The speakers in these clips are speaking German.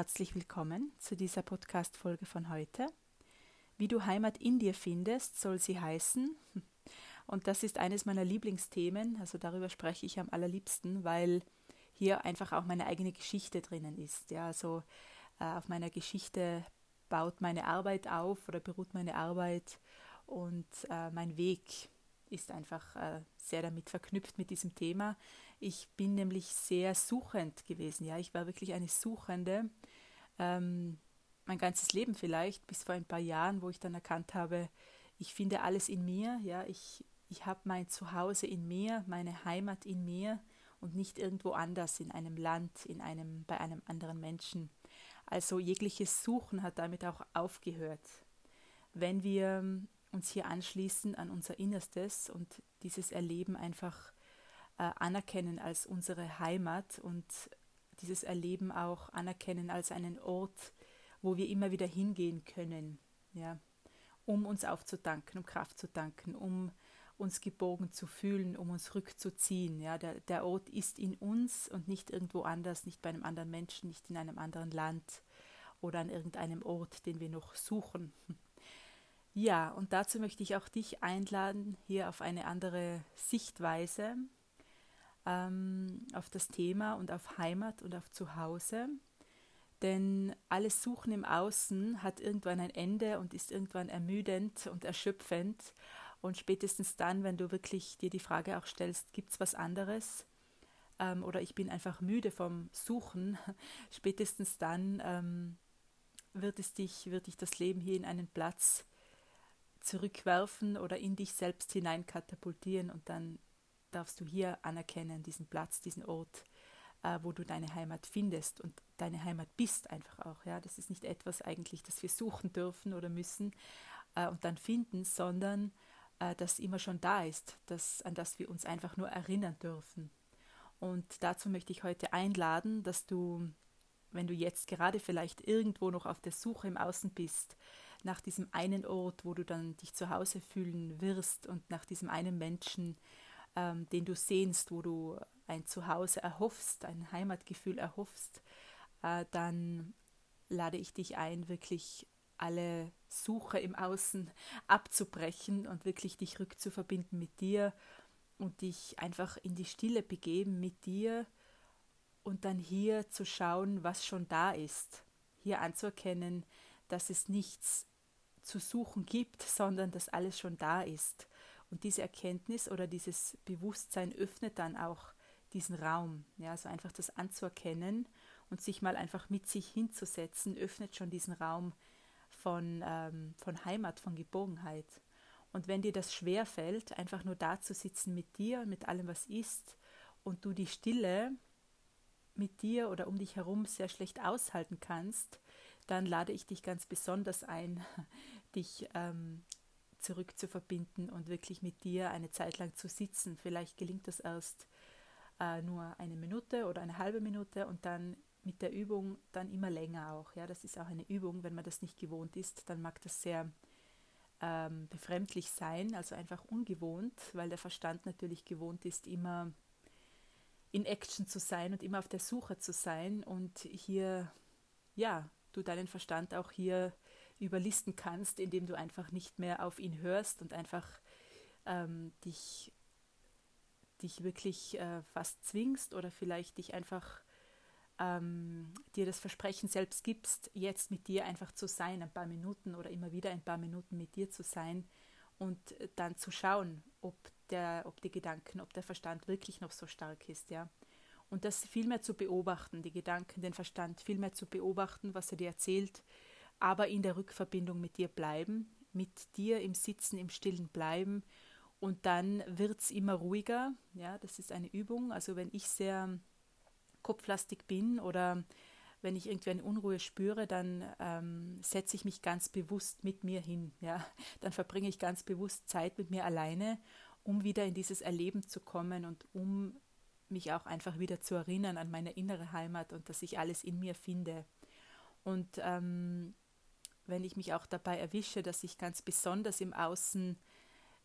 herzlich willkommen zu dieser Podcast-Folge von heute. Wie du Heimat in dir findest, soll sie heißen. Und das ist eines meiner Lieblingsthemen, also darüber spreche ich am allerliebsten, weil hier einfach auch meine eigene Geschichte drinnen ist. Ja, also äh, auf meiner Geschichte baut meine Arbeit auf oder beruht meine Arbeit und äh, mein Weg ist einfach äh, sehr damit verknüpft mit diesem Thema. Ich bin nämlich sehr suchend gewesen. Ja, ich war wirklich eine Suchende. Ähm, mein ganzes Leben vielleicht, bis vor ein paar Jahren, wo ich dann erkannt habe, ich finde alles in mir. Ja, ich, ich habe mein Zuhause in mir, meine Heimat in mir und nicht irgendwo anders in einem Land, in einem, bei einem anderen Menschen. Also jegliches Suchen hat damit auch aufgehört. Wenn wir uns hier anschließen an unser Innerstes und dieses Erleben einfach äh, anerkennen als unsere Heimat und dieses Erleben auch anerkennen als einen Ort, wo wir immer wieder hingehen können, ja, um uns aufzudanken, um Kraft zu danken, um uns geborgen zu fühlen, um uns rückzuziehen. Ja, der, der Ort ist in uns und nicht irgendwo anders, nicht bei einem anderen Menschen, nicht in einem anderen Land oder an irgendeinem Ort, den wir noch suchen. Ja, und dazu möchte ich auch dich einladen, hier auf eine andere Sichtweise ähm, auf das Thema und auf Heimat und auf Zuhause. Denn alles Suchen im Außen hat irgendwann ein Ende und ist irgendwann ermüdend und erschöpfend. Und spätestens dann, wenn du wirklich dir die Frage auch stellst, gibt es was anderes? Ähm, oder ich bin einfach müde vom Suchen, spätestens dann ähm, wird es dich, wird dich das Leben hier in einen Platz zurückwerfen oder in dich selbst hinein katapultieren und dann darfst du hier anerkennen, diesen Platz, diesen Ort, äh, wo du deine Heimat findest und deine Heimat bist einfach auch. Ja, das ist nicht etwas eigentlich, das wir suchen dürfen oder müssen äh, und dann finden, sondern äh, das immer schon da ist, das, an das wir uns einfach nur erinnern dürfen. Und dazu möchte ich heute einladen, dass du, wenn du jetzt gerade vielleicht irgendwo noch auf der Suche im Außen bist, nach diesem einen Ort, wo du dann dich zu Hause fühlen wirst und nach diesem einen Menschen, ähm, den du sehnst, wo du ein Zuhause erhoffst, ein Heimatgefühl erhoffst, äh, dann lade ich dich ein, wirklich alle Suche im Außen abzubrechen und wirklich dich rückzuverbinden mit dir und dich einfach in die Stille begeben mit dir und dann hier zu schauen, was schon da ist. Hier anzuerkennen, dass es nichts zu suchen gibt, sondern dass alles schon da ist. Und diese Erkenntnis oder dieses Bewusstsein öffnet dann auch diesen Raum. Ja, also einfach das anzuerkennen und sich mal einfach mit sich hinzusetzen, öffnet schon diesen Raum von, ähm, von Heimat, von Geborgenheit. Und wenn dir das schwer fällt, einfach nur da zu sitzen mit dir, mit allem, was ist, und du die Stille mit dir oder um dich herum sehr schlecht aushalten kannst, dann lade ich dich ganz besonders ein, dich ähm, zurück zu verbinden und wirklich mit dir eine Zeit lang zu sitzen. Vielleicht gelingt das erst äh, nur eine Minute oder eine halbe Minute und dann mit der Übung dann immer länger auch. Ja, das ist auch eine Übung. Wenn man das nicht gewohnt ist, dann mag das sehr ähm, befremdlich sein, also einfach ungewohnt, weil der Verstand natürlich gewohnt ist, immer in Action zu sein und immer auf der Suche zu sein und hier, ja, du deinen Verstand auch hier überlisten kannst, indem du einfach nicht mehr auf ihn hörst und einfach ähm, dich, dich wirklich äh, fast zwingst oder vielleicht dich einfach ähm, dir das Versprechen selbst gibst, jetzt mit dir einfach zu sein, ein paar Minuten oder immer wieder ein paar Minuten mit dir zu sein und dann zu schauen, ob der, ob die Gedanken, ob der Verstand wirklich noch so stark ist, ja. Und das viel mehr zu beobachten, die Gedanken, den Verstand viel mehr zu beobachten, was er dir erzählt, aber in der Rückverbindung mit dir bleiben, mit dir im Sitzen, im Stillen bleiben und dann wird es immer ruhiger. Ja, das ist eine Übung. Also wenn ich sehr kopflastig bin oder wenn ich irgendwie eine Unruhe spüre, dann ähm, setze ich mich ganz bewusst mit mir hin. Ja, dann verbringe ich ganz bewusst Zeit mit mir alleine, um wieder in dieses Erleben zu kommen und um mich auch einfach wieder zu erinnern an meine innere Heimat und dass ich alles in mir finde. Und ähm, wenn ich mich auch dabei erwische, dass ich ganz besonders im Außen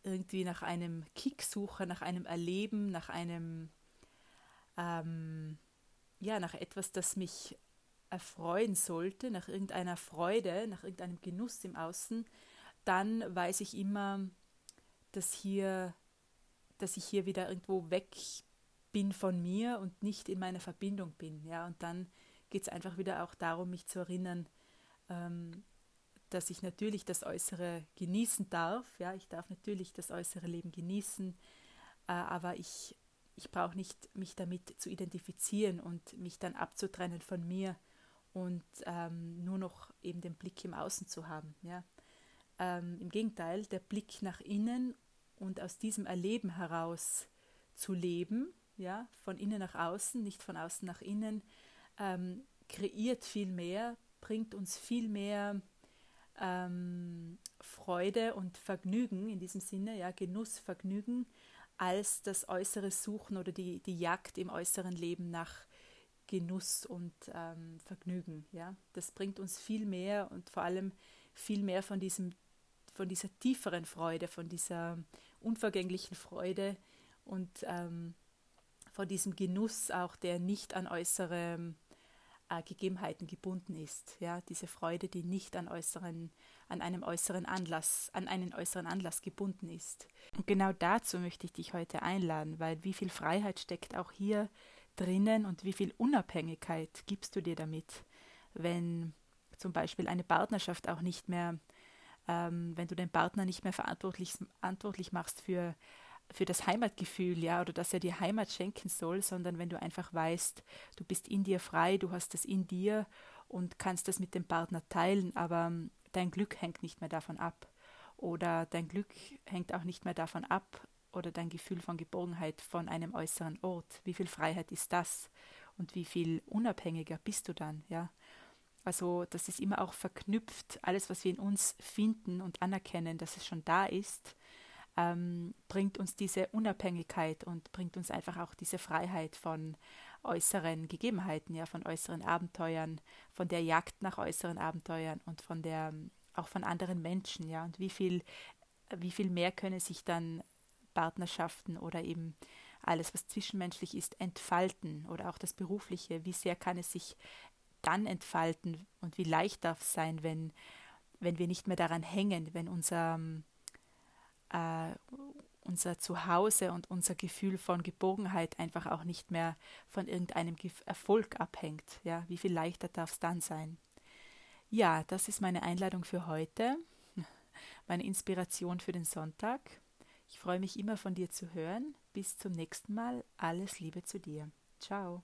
irgendwie nach einem Kick suche, nach einem Erleben, nach einem, ähm, ja, nach etwas, das mich erfreuen sollte, nach irgendeiner Freude, nach irgendeinem Genuss im Außen, dann weiß ich immer, dass hier, dass ich hier wieder irgendwo weg bin von mir und nicht in meiner Verbindung bin. Ja, und dann geht es einfach wieder auch darum, mich zu erinnern, ähm, dass ich natürlich das Äußere genießen darf. Ja, ich darf natürlich das äußere Leben genießen, äh, aber ich, ich brauche nicht mich damit zu identifizieren und mich dann abzutrennen von mir und ähm, nur noch eben den Blick im Außen zu haben. Ja. Ähm, Im Gegenteil, der Blick nach innen und aus diesem Erleben heraus zu leben, ja, von innen nach außen, nicht von außen nach innen, ähm, kreiert viel mehr, bringt uns viel mehr ähm, Freude und Vergnügen in diesem Sinne, ja, Genuss, Vergnügen, als das äußere Suchen oder die, die Jagd im äußeren Leben nach Genuss und ähm, Vergnügen. Ja. Das bringt uns viel mehr und vor allem viel mehr von, diesem, von dieser tieferen Freude, von dieser unvergänglichen Freude und ähm, von diesem Genuss auch, der nicht an äußere äh, Gegebenheiten gebunden ist. Ja, diese Freude, die nicht an äußeren, an einem äußeren Anlass, an einen äußeren Anlass gebunden ist. Und genau dazu möchte ich dich heute einladen, weil wie viel Freiheit steckt auch hier drinnen und wie viel Unabhängigkeit gibst du dir damit, wenn zum Beispiel eine Partnerschaft auch nicht mehr, ähm, wenn du den Partner nicht mehr verantwortlich, verantwortlich machst für für das Heimatgefühl, ja, oder dass er dir Heimat schenken soll, sondern wenn du einfach weißt, du bist in dir frei, du hast das in dir und kannst das mit dem Partner teilen, aber ähm, dein Glück hängt nicht mehr davon ab. Oder dein Glück hängt auch nicht mehr davon ab oder dein Gefühl von Geborgenheit von einem äußeren Ort. Wie viel Freiheit ist das? Und wie viel unabhängiger bist du dann, ja? Also, das ist immer auch verknüpft, alles, was wir in uns finden und anerkennen, dass es schon da ist, ähm, bringt uns diese Unabhängigkeit und bringt uns einfach auch diese Freiheit von äußeren Gegebenheiten, ja, von äußeren Abenteuern, von der Jagd nach äußeren Abenteuern und von der auch von anderen Menschen, ja, und wie viel, wie viel mehr können sich dann Partnerschaften oder eben alles, was zwischenmenschlich ist, entfalten oder auch das Berufliche, wie sehr kann es sich dann entfalten und wie leicht darf es sein, wenn, wenn wir nicht mehr daran hängen, wenn unser äh, unser Zuhause und unser Gefühl von Geborgenheit einfach auch nicht mehr von irgendeinem Erfolg abhängt. Ja, wie viel leichter darf es dann sein? Ja, das ist meine Einladung für heute, meine Inspiration für den Sonntag. Ich freue mich immer von dir zu hören. Bis zum nächsten Mal. Alles Liebe zu dir. Ciao.